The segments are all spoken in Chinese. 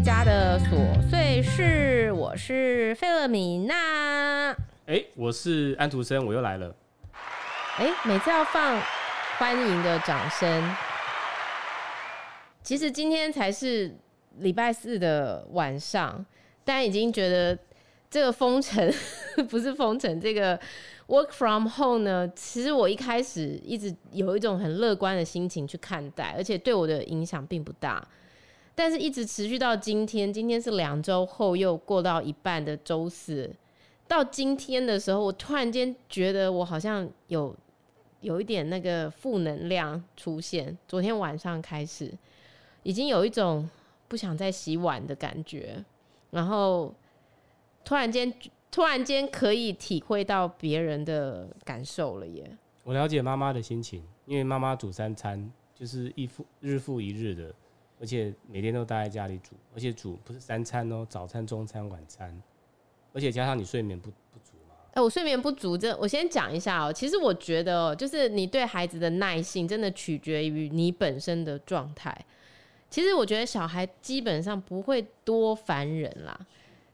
家的琐碎事，我是费勒米娜。哎、欸，我是安徒生，我又来了。哎、欸，每次要放欢迎的掌声。其实今天才是礼拜四的晚上，但已经觉得这个封城 不是封城，这个 work from home 呢，其实我一开始一直有一种很乐观的心情去看待，而且对我的影响并不大。但是一直持续到今天，今天是两周后又过到一半的周四。到今天的时候，我突然间觉得我好像有有一点那个负能量出现。昨天晚上开始，已经有一种不想再洗碗的感觉，然后突然间突然间可以体会到别人的感受了耶。我了解妈妈的心情，因为妈妈煮三餐就是一复日复一日的，而且每天都待在家里煮，而且煮不是三餐哦，早餐、中餐、晚餐。而且加上你睡眠不不足嘛？哎、我睡眠不足，这我先讲一下哦、其实我觉得、喔，就是你对孩子的耐性，真的取决于你本身的状态。其实我觉得小孩基本上不会多烦人啦。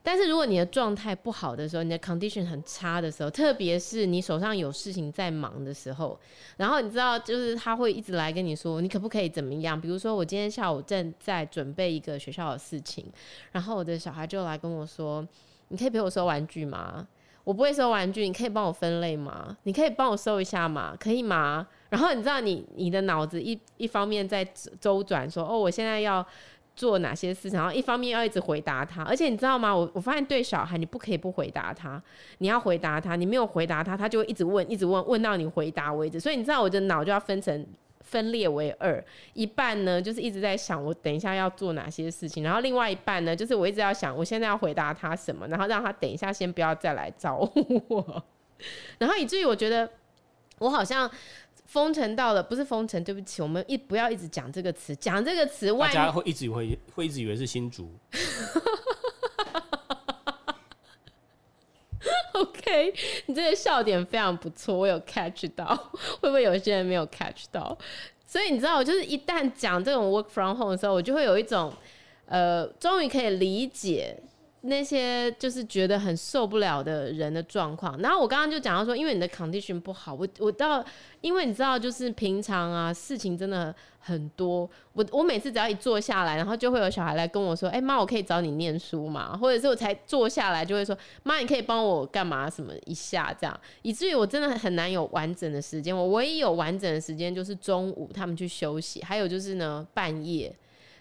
但是如果你的状态不好的时候，你的 condition 很差的时候，特别是你手上有事情在忙的时候，然后你知道，就是他会一直来跟你说，你可不可以怎么样？比如说，我今天下午正在准备一个学校的事情，然后我的小孩就来跟我说。你可以陪我收玩具吗？我不会收玩具，你可以帮我分类吗？你可以帮我收一下吗？可以吗？然后你知道你你的脑子一一方面在周转，说哦，我现在要做哪些事，然后一方面要一直回答他。而且你知道吗？我我发现对小孩，你不可以不回答他，你要回答他，你没有回答他，他就会一直问，一直问，问到你回答为止。所以你知道我的脑就要分成。分裂为二，一半呢就是一直在想我等一下要做哪些事情，然后另外一半呢就是我一直要想我现在要回答他什么，然后让他等一下先不要再来找我，然后以至于我觉得我好像封城到了，不是封城，对不起，我们一不要一直讲这个词，讲这个词，大家会一直以为会一直以为是新竹。OK，你这个笑点非常不错，我有 catch 到，会不会有些人没有 catch 到？所以你知道，我就是一旦讲这种 work from home 的时候，我就会有一种，呃，终于可以理解。那些就是觉得很受不了的人的状况，然后我刚刚就讲到说，因为你的 condition 不好，我我到，因为你知道，就是平常啊，事情真的很多，我我每次只要一坐下来，然后就会有小孩来跟我说，哎、妈，我可以找你念书吗？或者是我才坐下来就会说，妈，你可以帮我干嘛什么一下这样，以至于我真的很难有完整的时间，我唯一有完整的时间就是中午他们去休息，还有就是呢半夜。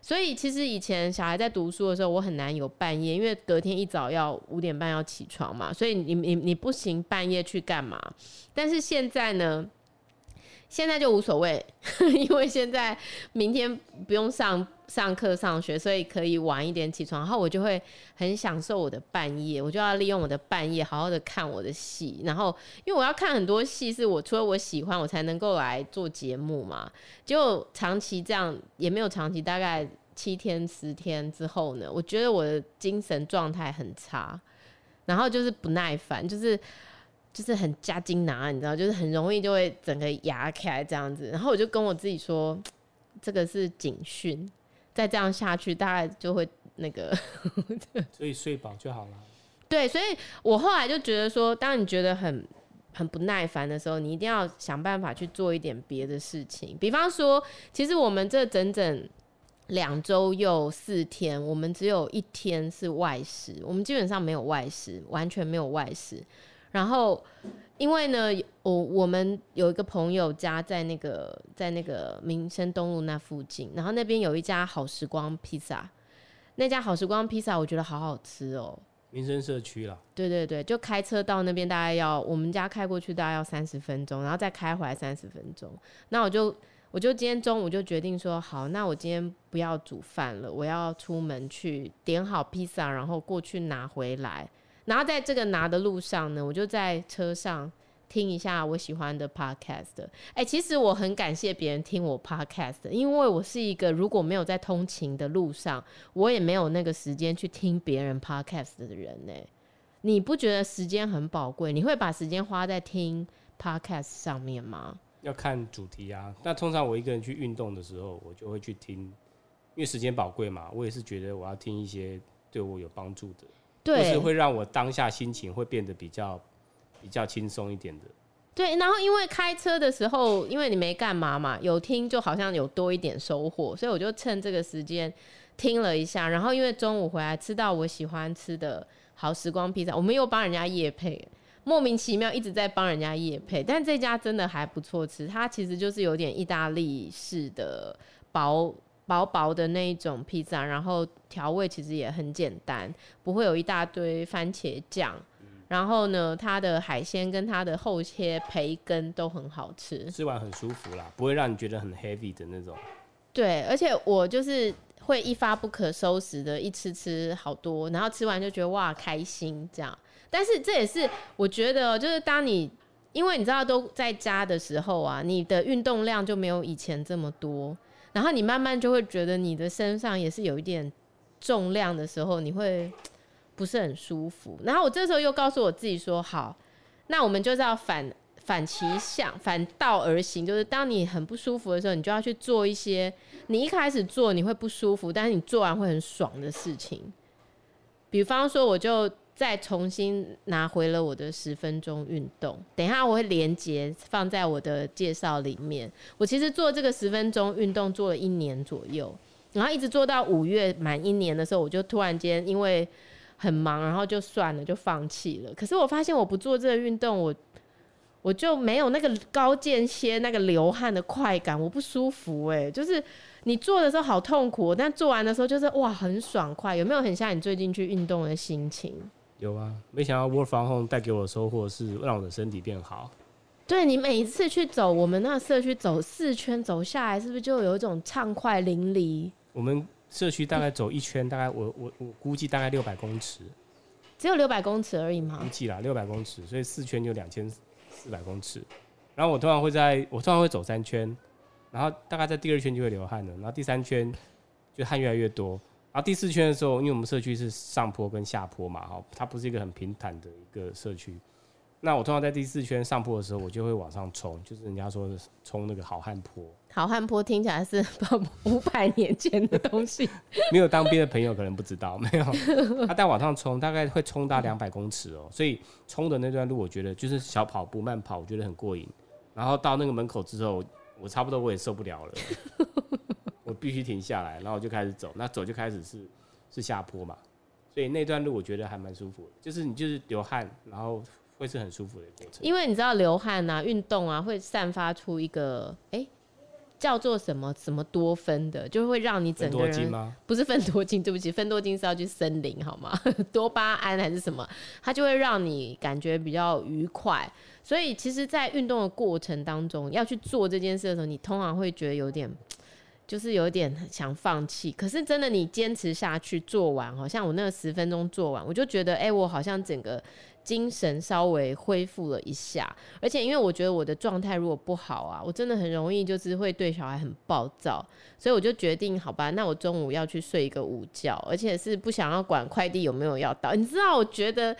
所以其实以前小孩在读书的时候，我很难有半夜，因为隔天一早要五点半要起床嘛，所以你你你不行半夜去干嘛？但是现在呢，现在就无所谓，因为现在明天不用上上课上学，所以可以晚一点起床，然后我就会很享受我的半夜，我就要利用我的半夜好好的看我的戏，然后因为我要看很多戏，是我除了我喜欢，我才能够来做节目嘛，就长期这样也没有长期，大概。七天十天之后呢，我觉得我的精神状态很差，然后就是不耐烦，就是就是很加筋拿，你知道，就是很容易就会整个牙开这样子。然后我就跟我自己说，这个是警讯，再这样下去大概就会那个，所以睡饱就好了。对，所以我后来就觉得说，当你觉得很很不耐烦的时候，你一定要想办法去做一点别的事情。比方说，其实我们这整整。两周又四天，我们只有一天是外食，我们基本上没有外食，完全没有外食。然后，因为呢，我我们有一个朋友家在那个在那个民生东路那附近，然后那边有一家好时光披萨，那家好时光披萨我觉得好好吃哦。民生社区啦，对对对，就开车到那边大概要我们家开过去大概要三十分钟，然后再开回来三十分钟，那我就。我就今天中午就决定说好，那我今天不要煮饭了，我要出门去点好披萨，然后过去拿回来。然后在这个拿的路上呢，我就在车上听一下我喜欢的 podcast。哎、其实我很感谢别人听我 podcast，因为我是一个如果没有在通勤的路上，我也没有那个时间去听别人 podcast 的人呢。你不觉得时间很宝贵？你会把时间花在听 podcast 上面吗？要看主题啊，那通常我一个人去运动的时候，我就会去听因为时间宝贵嘛，我也是觉得我要听一些对我有帮助的，就是会让我当下心情会变得比较比较轻松一点的。对，然后因为开车的时候，因为你没干嘛嘛，有听就好像有多一点收获，所以我就趁这个时间听了一下。然后因为中午回来吃到我喜欢吃的好时光披萨，我们又帮人家夜配，莫名其妙一直在帮人家夜配，但这家真的还不错吃，它其实就是有点意大利式的薄薄薄的那一种披萨，然后调味其实也很简单，不会有一大堆番茄酱。然后呢，它的海鲜跟它的厚切培根都很好吃，吃完很舒服啦，不会让你觉得很 heavy 的那种。对，而且我就是会一发不可收拾的，一吃吃好多，然后吃完就觉得哇开心这样。但是这也是我觉得，就是当你因为你知道都在家的时候啊，你的运动量就没有以前这么多，然后你慢慢就会觉得你的身上也是有一点重量的时候，你会。不是很舒服，然后我这时候又告诉我自己说：好，那我们就是要反反其向，反道而行，就是当你很不舒服的时候，你就要去做一些你一开始做你会不舒服，但是你做完会很爽的事情。比方说，我就再重新拿回了我的十分钟运动，等一下我会连接放在我的介绍里面。我其实做这个十分钟运动做了一年左右，然后一直做到五月满一年的时候，我就突然间因为很忙，然后就算了，就放弃了。可是我发现我不做这个运动，我我就没有那个高间歇那个流汗的快感，我不舒服哎。就是你做的时候好痛苦，但做完的时候就是哇很爽快。有没有很像你最近去运动的心情？有啊，没想到 Work from home 带给我的收获是让我的身体变好。对，你每一次去走我们那个社区走四圈走下来，是不是就有一种畅快淋漓？我们。社区大概走一圈，大概我我我估计大概六百公尺，只有六百公尺而已吗？估计啦，六百公尺，所以四圈就两千四百公尺。然后我通常会在，我通常会走三圈，然后大概在第二圈就会流汗了，然后第三圈就汗越来越多，然后第四圈的时候，因为我们社区是上坡跟下坡嘛，哈，它不是一个很平坦的一个社区。那我通常在第四圈上坡的时候，我就会往上冲，就是人家说的冲那个好汉坡。好汉坡听起来是五百年前的东西，没有当兵的朋友可能不知道，没有。他带往上冲，大概会冲到两百公尺哦，所以冲的那段路，我觉得就是小跑步、慢跑，我觉得很过瘾。然后到那个门口之后，我差不多我也受不了了，我必须停下来，然后我就开始走。那走就开始是是下坡嘛，所以那段路我觉得还蛮舒服的，就是你就是流汗，然后。会是很舒服的过程，因为你知道流汗啊、运动啊，会散发出一个哎、欸，叫做什么什么多酚的，就会让你整个人不是芬多精，对不起，芬多精是要去森林好吗？多巴胺还是什么，它就会让你感觉比较愉快。所以其实，在运动的过程当中，要去做这件事的时候，你通常会觉得有点。就是有点想放弃，可是真的你坚持下去做完，好像我那个十分钟做完，我就觉得，哎、我好像整个精神稍微恢复了一下。而且因为我觉得我的状态如果不好啊，我真的很容易就是会对小孩很暴躁，所以我就决定，好吧，那我中午要去睡一个午觉，而且是不想要管快递有没有要到。你知道，我觉得。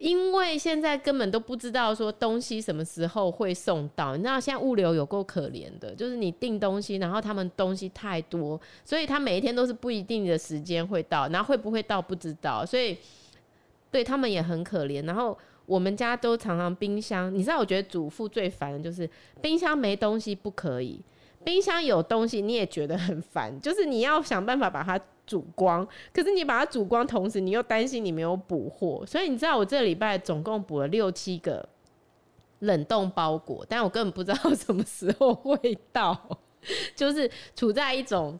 因为现在根本都不知道说东西什么时候会送到，你知道现在物流有够可怜的，就是你订东西，然后他们东西太多，所以他每一天都是不一定的时间会到，然后会不会到不知道，所以对他们也很可怜。然后我们家都常常冰箱，你知道，我觉得主妇最烦的就是冰箱没东西不可以，冰箱有东西你也觉得很烦，就是你要想办法把它。煮光，可是你把它煮光，同时你又担心你没有补货，所以你知道我这礼拜总共补了六七个冷冻包裹，但我根本不知道什么时候会到，就是处在一种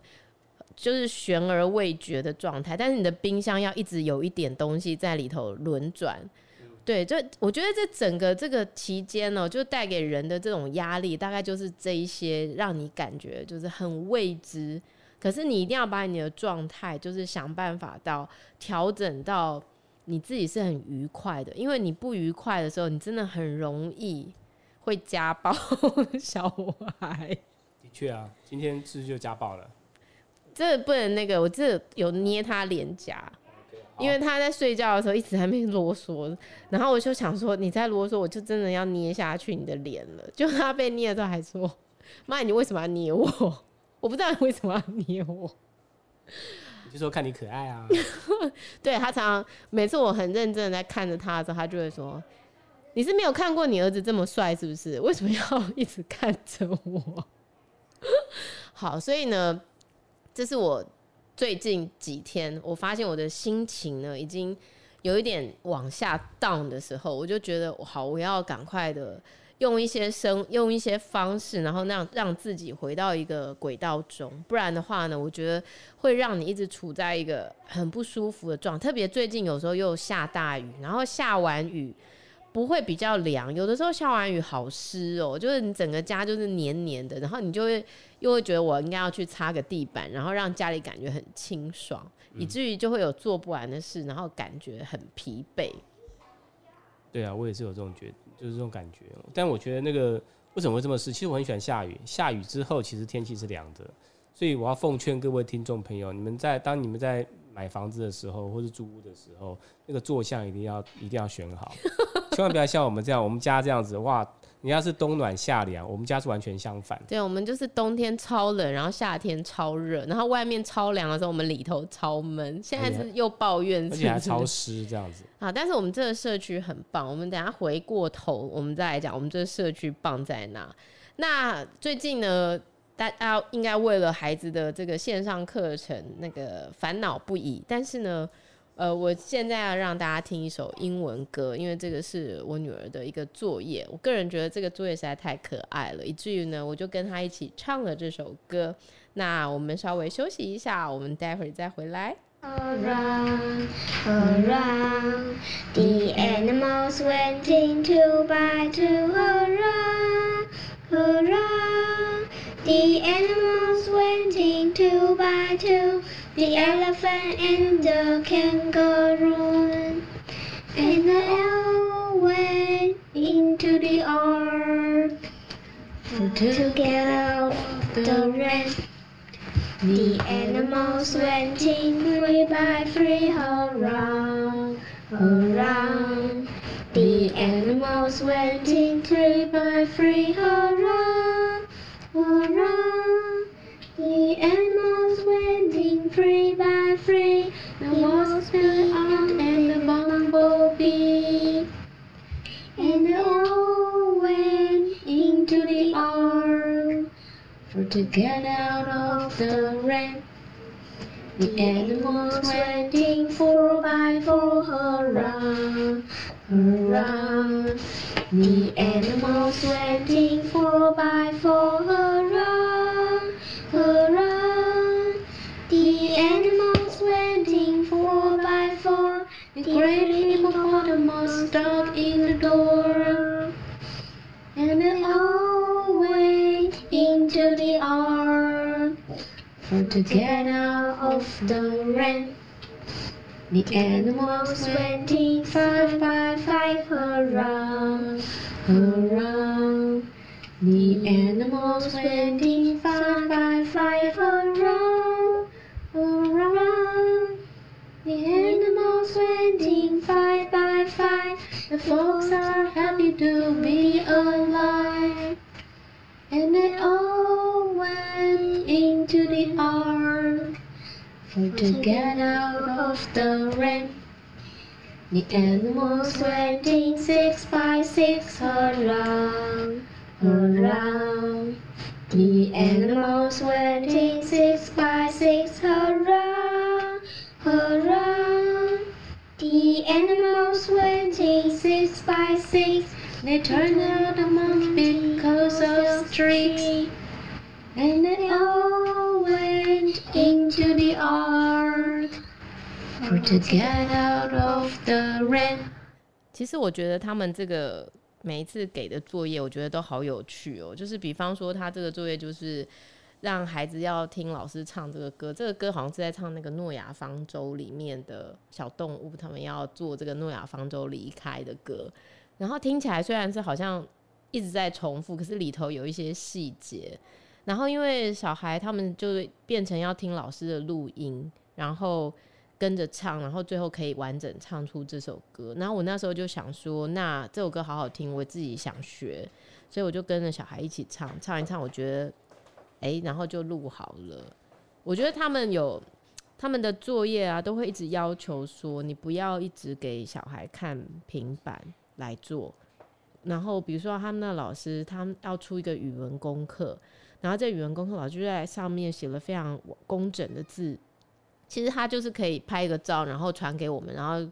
就是悬而未决的状态。但是你的冰箱要一直有一点东西在里头轮转，对，就我觉得这整个这个期间呢，就带给人的这种压力，大概就是这一些让你感觉就是很未知。可是你一定要把你的状态，就是想办法到调整到你自己是很愉快的，因为你不愉快的时候，你真的很容易会家暴小孩。的确啊，今天是不是就家暴了？这不能那个，我这有捏他脸颊，因为他在睡觉的时候一直还没啰嗦，然后我就想说你再啰嗦，我就真的要捏下去你的脸了。就他被捏的时候还说：“妈，你为什么要捏我？”我不知道你为什么要捏我，你就说看你可爱啊。对，他常常每次我很认真的在看着他的时候，他就会说：“你是没有看过你儿子这么帅是不是？为什么要 一直看着我？” 好，所以呢，这是我最近几天我发现我的心情呢已经有一点往下 down 的时候，我就觉得好，我要赶快的。用一些生，用一些方式，然后让让自己回到一个轨道中，不然的话呢，我觉得会让你一直处在一个很不舒服的状。特别最近有时候又下大雨，然后下完雨不会比较凉，有的时候下完雨好湿哦，就是你整个家就是黏黏的，然后你就会又会觉得我应该要去擦个地板，然后让家里感觉很清爽，以至于就会有做不完的事，然后感觉很疲惫。对啊，我也是有这种觉，就是这种感觉。但我觉得那个为什么会这么湿？其实我很喜欢下雨，下雨之后其实天气是凉的。所以我要奉劝各位听众朋友，你们在当你们在买房子的时候，或是租屋的时候，那个坐向一定要一定要选好，千万不要像我们这样，我们家这样子哇。你要是冬暖夏凉，我们家是完全相反。对，我们就是冬天超冷，然后夏天超热，然后外面超凉的时候，我们里头超闷。现在是又抱怨是不是，而且还超湿这样子。好，但是我们这个社区很棒。我们等下回过头，我们再来讲我们这个社区棒在哪。那最近呢，大家应该为了孩子的这个线上课程那个烦恼不已，但是呢。呃，我现在要让大家听一首英文歌，因为这个是我女儿的一个作业。我个人觉得这个作业实在太可爱了，以至于呢，我就跟她一起唱了这首歌。那我们稍微休息一下，我们待会儿再回来。Around, around, the animals went in two by two. Around, around, the animals went in two by two. The elephant and the kangaroo and the owl went into the ark to get out the rain. The animals went in three by three around, around. The animals went in three by three around, hurrah! The animals waiting free by free. No more five. The folks are happy to be alive. And they all went into the ark for to get out of the rain. The animals went in six by six around around. The animals went in six by six around, animals went in six by six. They turned out a month because of streaks. And they all went into the ark for to get out of the rain. 其实我觉得他们这个。每一次给的作业，我觉得都好有趣哦。就是比方说，他这个作业就是 让孩子要听老师唱这个歌。这个歌好像是在唱那个诺亚方舟里面的小动物，他们要做这个诺亚方舟离开的歌。然后听起来虽然是好像一直在重复，可是里头有一些细节。然后因为小孩他们就变成要听老师的录音，然后。跟着唱，然后最后可以完整唱出这首歌。然后我那时候就想说，那这首歌好好听，我自己想学，所以我就跟着小孩一起唱，唱一唱，我觉得，哎，然后就录好了。我觉得他们有他们的作业啊，都会一直要求说，你不要一直给小孩看平板来做。然后比如说他们的老师，他们要出一个语文功课，然后这语文功课老师就在上面写了非常工整的字。其实他就是可以拍一个照，然后传给我们，然后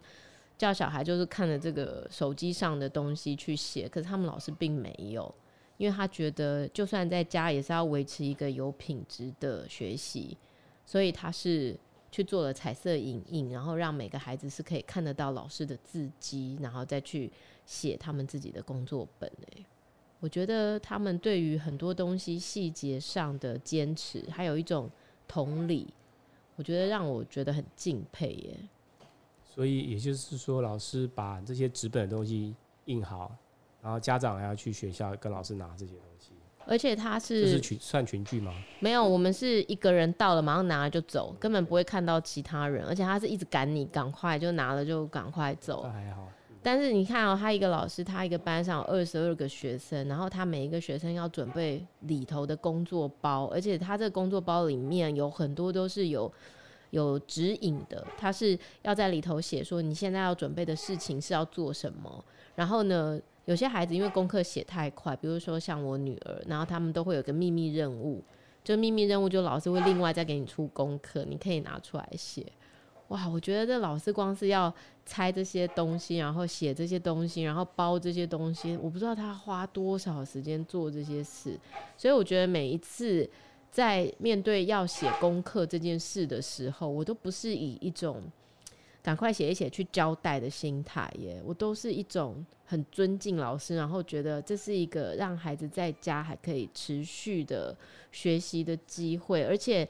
叫小孩就是看着这个手机上的东西去写。可是他们老师并没有，因为他觉得就算在家也是要维持一个有品质的学习，所以他是去做了彩色影印，然后让每个孩子是可以看得到老师的字迹，然后再去写他们自己的工作本。诶，我觉得他们对于很多东西细节上的坚持，还有一种同理。我觉得让我觉得很敬佩耶。所以也就是说，老师把这些纸本的东西印好，然后家长还要去学校跟老师拿这些东西。而且他是这是群算群聚吗？没有，我们是一个人到了马上拿了就走，根本不会看到其他人。而且他是一直赶你赶快就拿了就赶快走。那还好。但是你看哦，他一个老师，他一个班上有二十二个学生，然后他每一个学生要准备里头的工作包，而且他这个工作包里面有很多都是有有指引的，他是要在里头写说你现在要准备的事情是要做什么。然后呢，有些孩子因为功课写太快，比如说像我女儿，然后他们都会有个秘密任务，就秘密任务就老师会另外再给你出功课，你可以拿出来写。哇，我觉得这老师光是要拆这些东西，然后写这些东西，然后包这些东西，我不知道他花多少时间做这些事。所以我觉得每一次在面对要写功课这件事的时候，我都不是以一种赶快写一写去交代的心态耶，我都是一种很尊敬老师，然后觉得这是一个让孩子在家还可以持续的学习的机会，而且。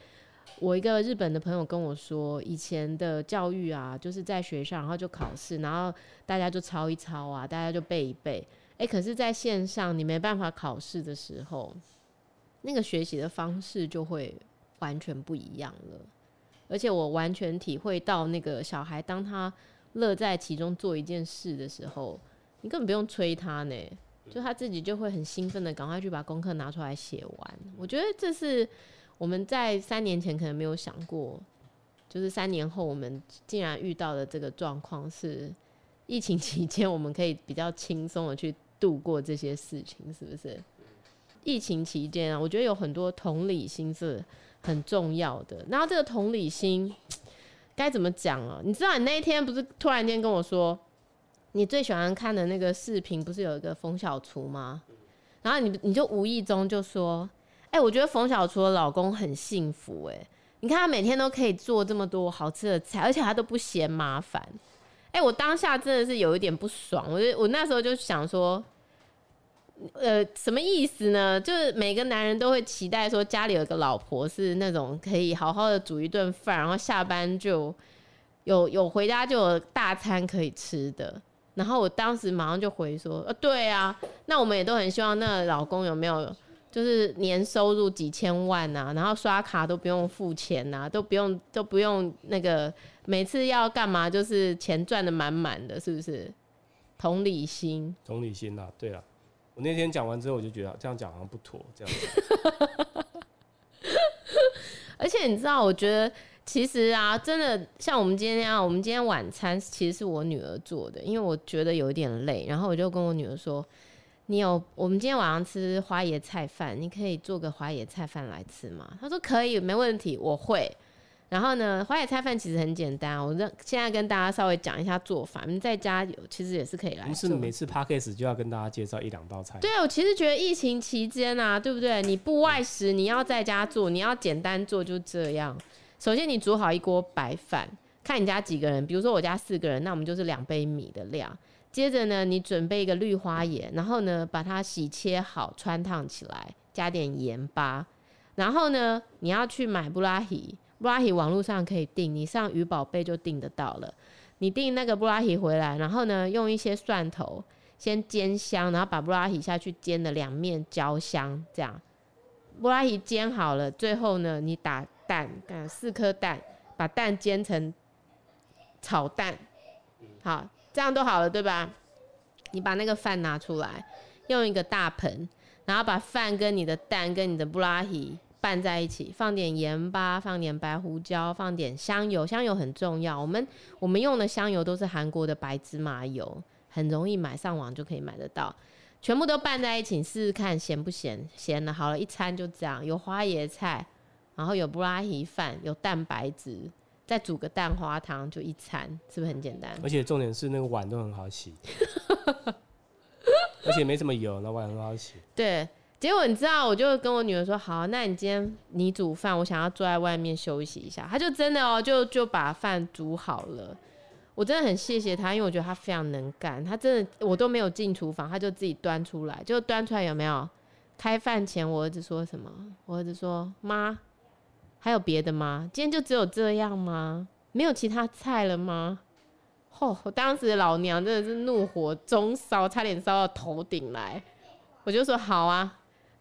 我一个日本的朋友跟我说，以前的教育啊，就是在学校，然后就考试，然后大家就抄一抄啊，大家就背一背。诶，可是在线上你没办法考试的时候，那个学习的方式就会完全不一样了。而且我完全体会到，那个小孩当他乐在其中做一件事的时候，你根本不用催他呢，就他自己就会很兴奋的赶快去把功课拿出来写完。我觉得这是。我们在三年前可能没有想过，就是三年后我们竟然遇到的这个状况是，疫情期间我们可以比较轻松的去度过这些事情，是不是？疫情期间啊，我觉得有很多同理心是很重要的。然后这个同理心 该怎么讲啊？你知道你那一天不是突然间跟我说，你最喜欢看的那个视频不是有一个冯小厨吗？然后你你就无意中就说。哎、我觉得冯小厨的老公很幸福哎、你看他每天都可以做这么多好吃的菜，而且他都不嫌麻烦。哎、我当下真的是有一点不爽，我就我那时候就想说，呃，什么意思呢？就是每个男人都会期待说家里有个老婆是那种可以好好的煮一顿饭，然后下班就有有回家就有大餐可以吃的。然后我当时马上就回说，呃，对啊，那我们也都很希望那老公有没有。就是年收入几千万、啊，然后刷卡都不用付钱呐、啊，都不用都不用那个每次要干嘛，就是钱赚得满满的，是不是？同理心，同理心、啊，对啊。我那天讲完之后，我就觉得这样讲好像不妥，这样。而且你知道，我觉得其实啊，真的像我们今天啊，我们今天晚餐其实是我女儿做的，因为我觉得有一点累，然后我就跟我女儿说。你有，我们今天晚上吃花椰菜饭，你可以做个花椰菜饭来吃吗？她说可以，没问题，我会。然后呢，花椰菜饭其实很简单，我让现在跟大家稍微讲一下做法。你在家有，其实也是可以来。不是每次 podcast 就要跟大家介绍一两道菜。对，我其实觉得疫情期间啊，对不对？你不外食，你要在家做，你要简单做，就这样。首先，你煮好一锅白饭，看你家几个人，比如说我家四个人，那我们就是两杯米的量。接着呢，你准备一个绿花椰，然后呢，把它洗切好，穿烫起来，加点盐巴。然后呢，你要去买布拉提，布拉提网络上可以订，你上鱼宝贝就订得到了。你订那个布拉提回来，然后呢，用一些蒜头先煎香，然后把布拉提下去煎的两面焦香，这样。布拉提煎好了，最后呢，你打蛋，打四颗蛋，把蛋煎成炒蛋，好。这样都好了，对吧？你把那个饭拿出来，用一个大盆，然后把饭跟你的蛋跟你的布拉提拌在一起，放点盐巴，放点白胡椒，放点香油，香油很重要。我们我们用的香油都是韩国的白芝麻油，很容易买，上网就可以买得到。全部都拌在一起，试试看咸不咸？咸了，好了，一餐就这样。有花椰菜，然后有布拉提饭，有蛋白质，再煮个蛋花汤，就一餐，是不是很简单？而且重点是那个碗都很好洗，而且没什么油，那碗很好洗。对。结果你知道，我就跟我女儿说：“好，那你今天你煮饭，我想要坐在外面休息一下。”她就真的哦，就就把饭煮好了。我真的很谢谢她，因为我觉得她非常能干。她真的，我都没有进厨房，她就自己端出来，就端出来有没有？开饭前，我儿子说什么？我儿子说：“妈，还有别的吗？今天就只有这样吗？没有其他菜了吗？”嚯、哦！我当时老娘真的是怒火中烧，差点烧到头顶来。我就说：“好啊。”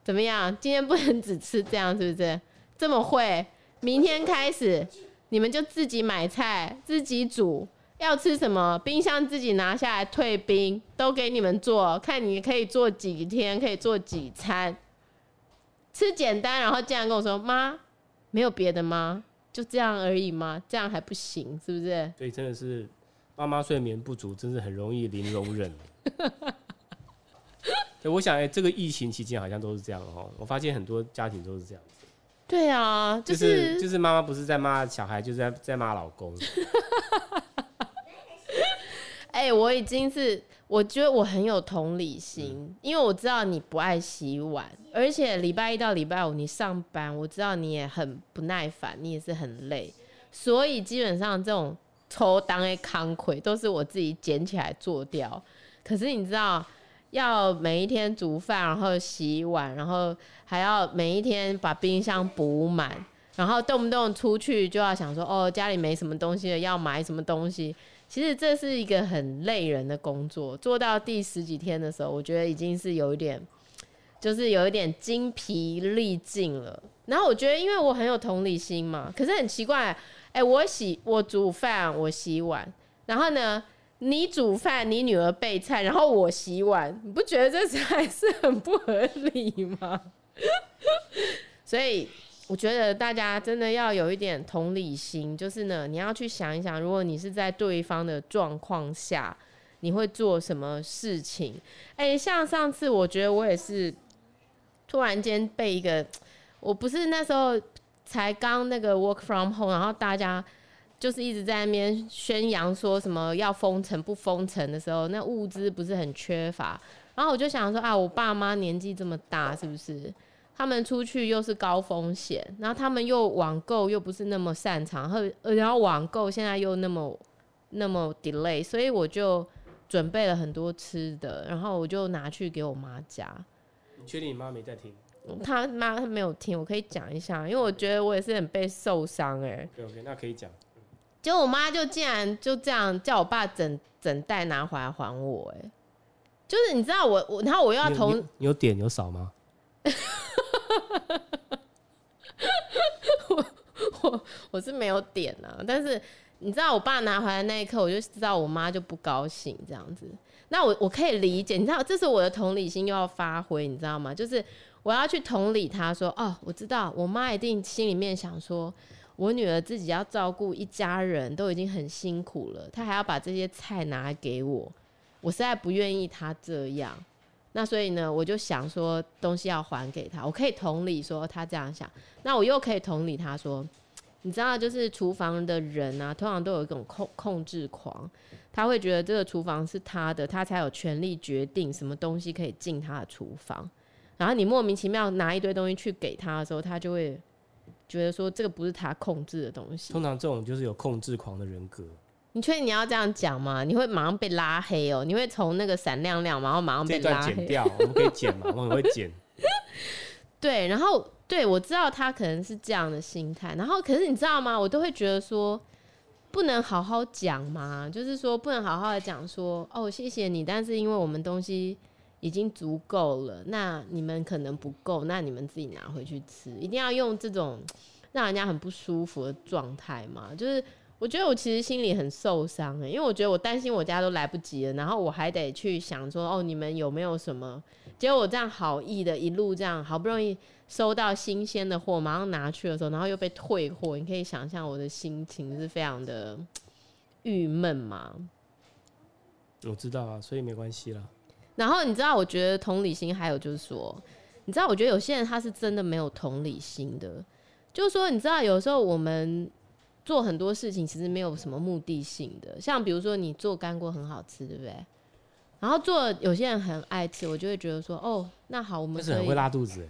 怎么样？今天不能只吃这样，是不是？这么会？明天开始，你们就自己买菜，自己煮。要吃什么？冰箱自己拿下来退冰，都给你们做。看你可以做几天，可以做几餐。吃简单，然后竟然跟我说：“妈，没有别的吗？就这样而已吗？这样还不行，是不是？”对，真的是妈妈睡眠不足，真是很容易零容忍。对，我想，哎、欸，这个疫情期间好像都是这样哦。我发现很多家庭都是这样子。对啊，就是、就是就是妈妈不是在骂小孩，就是在在骂老公。哎、欸，我已经是，我觉得我很有同理心，嗯、因为我知道你不爱洗碗，而且礼拜一到礼拜五你上班，我知道你也很不耐烦，你也是很累，所以基本上这种抽当的康亏都是我自己捡起来做掉。可是你知道？要每一天煮饭，然后洗碗，然后还要每一天把冰箱补满，然后动不动出去就要想说哦，家里没什么东西了，要买什么东西。其实这是一个很累人的工作，做到第十几天的时候，我觉得已经是有一点，就是有一点精疲力尽了。然后我觉得，因为我很有同理心嘛，可是很奇怪，哎，我洗，我煮饭，我洗碗，然后呢？你煮饭，你女儿备菜，然后我洗碗，你不觉得这还是很不合理吗？所以我觉得大家真的要有一点同理心，就是呢，你要去想一想，如果你是在对方的状况下，你会做什么事情？哎、像上次我觉得我也是突然间被一个，我不是那时候才刚那个 work from home，然后大家。就是一直在那边宣扬说什么要封城不封城的时候，那物资不是很缺乏。然后我就想说啊，我爸妈年纪这么大，是不是？他们出去又是高风险，然后他们又网购又不是那么擅长，和然后网购现在又那么那么 delay，所以我就准备了很多吃的，然后我就拿去给我妈家。你确定你妈没在听？他妈他没有听，我可以讲一下，因为我觉得我也是很被受伤哎。对，OK，那可以讲。就我妈就竟然就这样叫我爸整整袋拿回来还我，哎，就是你知道我我然后我又要同有点有少吗？我我我是没有点啊，但是你知道我爸拿回来那一刻，我就知道我妈就不高兴这样子。那我我可以理解，你知道这是我的同理心又要发挥，你知道吗？就是我要去同理他说，哦，我知道我妈一定心里面想说。我女儿自己要照顾一家人都已经很辛苦了，她还要把这些菜拿来给我，我实在不愿意她这样。那所以呢，我就想说东西要还给她，我可以同理说她这样想，那我又可以同理她说，你知道，就是厨房的人啊，通常都有一种控控制狂，他会觉得这个厨房是他的，他才有权利决定什么东西可以进他的厨房。然后你莫名其妙拿一堆东西去给他的时候，他就会。觉得说这个不是他控制的东西，通常这种就是有控制狂的人格。你确定你要这样讲吗？你会马上被拉黑哦、喔，你会从那个闪亮亮，然后马上被拉黑。剪掉，我们可以剪嘛，我们很会剪。对，然后对我知道他可能是这样的心态，然后可是你知道吗？我都会觉得说不能好好讲嘛，就是说不能好好的讲说哦，谢谢你，但是因为我们东西。已经足够了，那你们可能不够，那你们自己拿回去吃。一定要用这种让人家很不舒服的状态嘛？就是我觉得我其实心里很受伤哎，因为我觉得我担心我家都来不及了，然后我还得去想说，哦，你们有没有什么？结果我这样好意的一路这样好不容易收到新鲜的货，马上拿去的时候，然后又被退货，你可以想象我的心情是非常的郁闷嘛。我知道啊，所以没关系啦。然后你知道，我觉得同理心还有就是说，你知道，我觉得有些人他是真的没有同理心的，就是说，你知道，有时候我们。做很多事情其实没有什么目的性的，像比如说你做干锅很好吃，对不对？然后做有些人很爱吃，我就会觉得说，哦，那好，我们可。是很会拉肚子，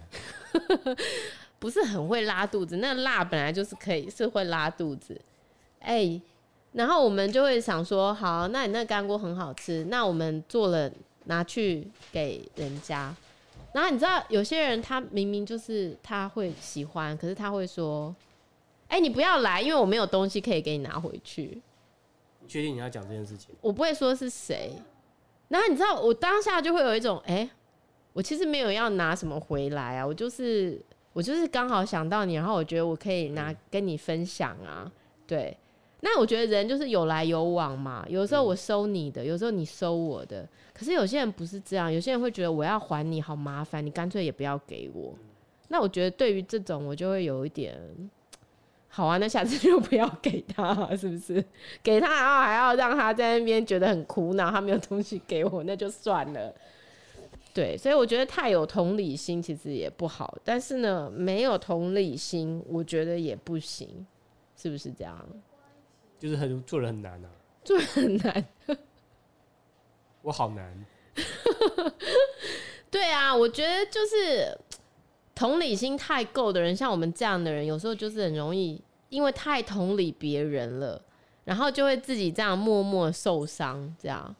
不是很会拉肚子。那辣本来就是可以是会拉肚子，哎、欸，然后我们就会想说，好，那你那干锅很好吃，那我们做了拿去给人家。然后你知道有些人他明明就是他会喜欢，可是他会说。哎、欸，你不要来，因为我没有东西可以给你拿回去。你确定你要讲这件事情？我不会说是谁。然后你知道，我当下就会有一种，哎、欸，我其实没有要拿什么回来啊，我就是我就是刚好想到你，然后我觉得我可以拿跟你分享啊。对，那我觉得人就是有来有往嘛，有时候我收你的，有时候你收我的。可是有些人不是这样，有些人会觉得我要还你好麻烦，你干脆也不要给我。那我觉得对于这种，我就会有一点。好啊，那下次就不要给他，是不是？给他，然后还要让他在那边觉得很苦恼，他没有东西给我，那就算了。对，所以我觉得太有同理心其实也不好，但是呢，没有同理心，我觉得也不行，是不是这样？就是很做人很难啊，做人很难。我好难。对啊，我觉得就是。同理心太够的人，像我们这样的人，有时候就是很容易因为太同理别人了，然后就会自己这样默默受伤，这样。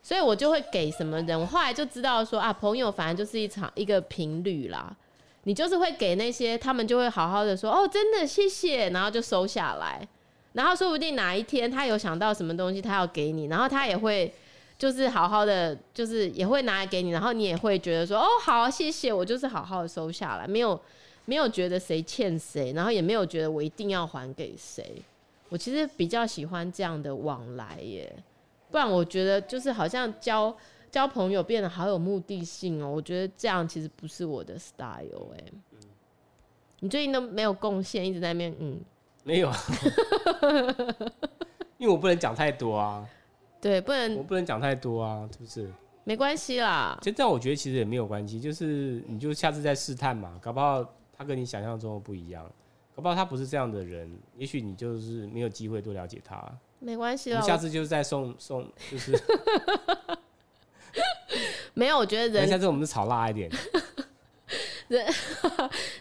所以我就会给什么人，我后来就知道说啊，朋友反正就是一场一个频率啦。你就是会给那些，他们就会好好的说哦，真的谢谢，然后就收下来，然后说不定哪一天他有想到什么东西，他要给你，然后他也会。就是好好的，就是也会拿来给你，然后你也会觉得说，哦，好，谢谢，我就是好好的收下来，没有没有觉得谁欠谁，然后也没有觉得我一定要还给谁。我其实比较喜欢这样的往来耶，不然我觉得就是好像交交朋友变得好有目的性哦，我觉得这样其实不是我的 style 哎。你最近都没有贡献，一直在那边嗯，没有啊，因为我不能讲太多啊。对，不能我不能讲太多啊，是不是？没关系啦。其实这样我觉得其实也没有关系，就是你就下次再试探嘛，搞不好他跟你想象中的不一样，搞不好他不是这样的人，也许你就是没有机会多了解他。没关系啦，下次就是再送送，就是 没有，我觉得人下次我们是炒辣一点。人，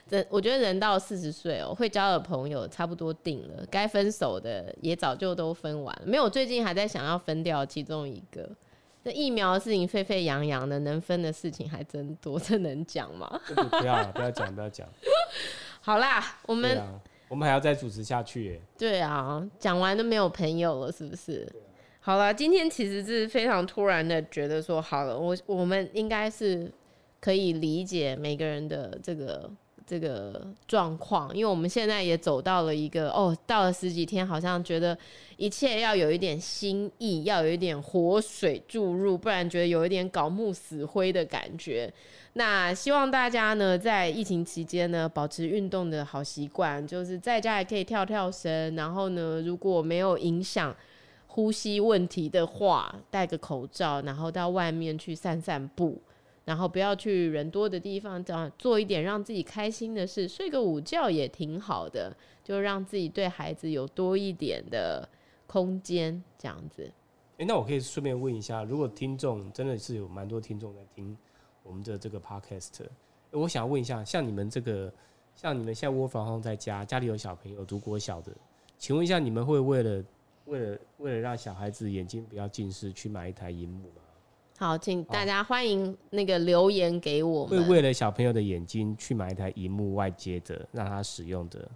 人，我觉得人到四十岁哦，会交的朋友差不多定了，该分手的也早就都分完了。没有，最近还在想要分掉其中一个。那疫苗的事情沸沸扬扬的，能分的事情还真多，这能讲吗？不要了，不要讲，不要讲。好啦，我们、啊、我们还要再主持下去耶。对啊，讲完都没有朋友了，是不是？好了，今天其实是非常突然的，觉得说好了，我我们应该是。可以理解每个人的这个这个状况，因为我们现在也走到了一个哦，到了十几天，好像觉得一切要有一点新意，要有一点活水注入，不然觉得有一点槁木死灰的感觉。那希望大家呢，在疫情期间呢，保持运动的好习惯，就是在家也可以跳跳绳，然后呢，如果没有影响呼吸问题的话，戴个口罩，然后到外面去散散步。然后不要去人多的地方，这样做一点让自己开心的事，睡个午觉也挺好的，就让自己对孩子有多一点的空间，这样子。诶，那我可以顺便问一下，如果听众真的是有蛮多听众在听我们的这个 podcast，我想问一下，像你们这个，像你们现在窝房在家，家里有小朋友读国小的，请问一下，你们会为了为了为了让小孩子眼睛不要近视，去买一台荧幕吗？好，请大家欢迎那个留言给我们。会为了小朋友的眼睛去买一台荧幕外接的让他使用的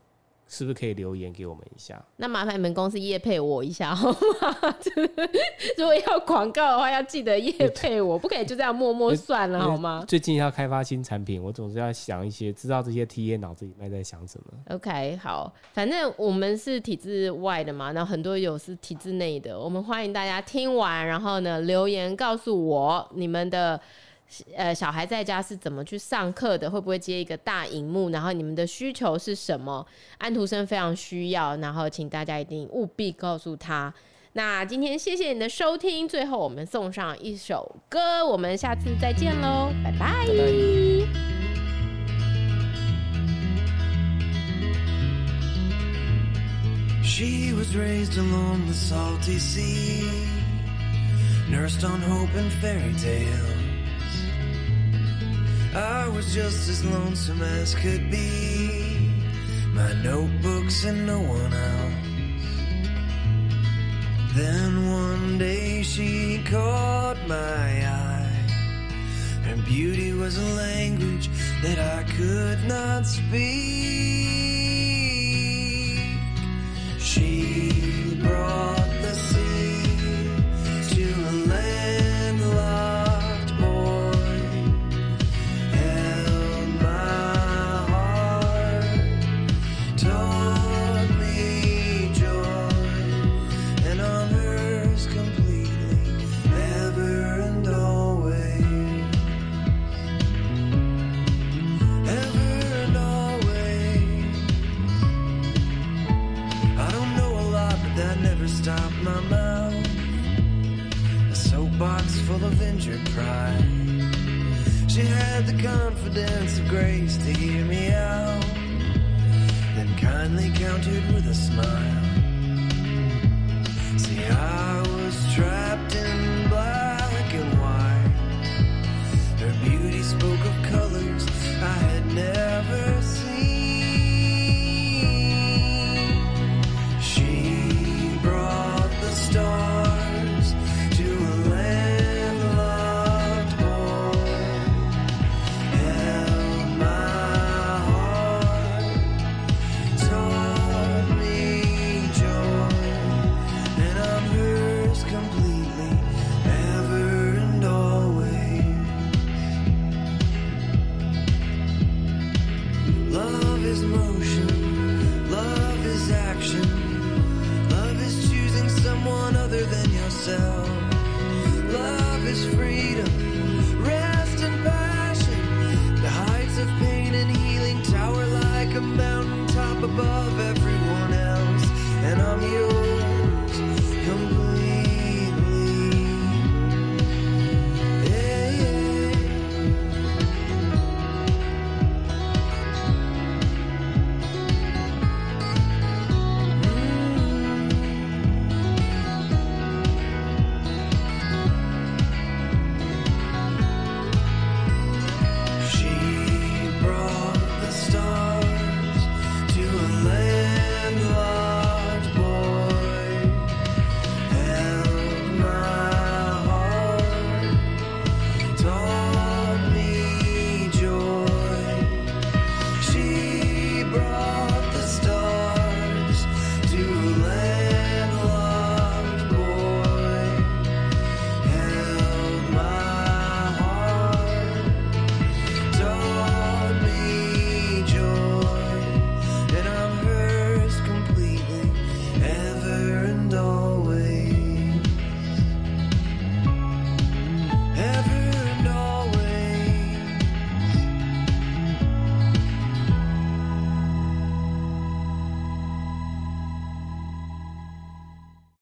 是不是可以留言给我们一下？那麻烦你们公司夜配我一下好吗？如果要广告的话，要记得夜配我，不可以就这样默默算了 好吗？最近要开发新产品，我总是要想一些，知道这些 TA 脑子里面在想什么。OK，好，反正我们是体制外的嘛，然后很多有是体制内的，我们欢迎大家听完，然后呢留言告诉我你们的。呃，小孩在家是怎么去上课的？会不会接一个大荧幕？然后你们的需求是什么？安徒生非常需要，然后请大家一定务必告诉他。那今天谢谢你的收听，最后我们送上一首歌，我们下次再见喽，拜拜。拜拜。She was raised along the salty sea, nursed on hope and fairy tales. I was just as lonesome as could be. My notebooks and no one else. Then one day she caught my eye. Her beauty was a language that I could not speak. Confidence of grace to hear me out, then kindly countered with a smile.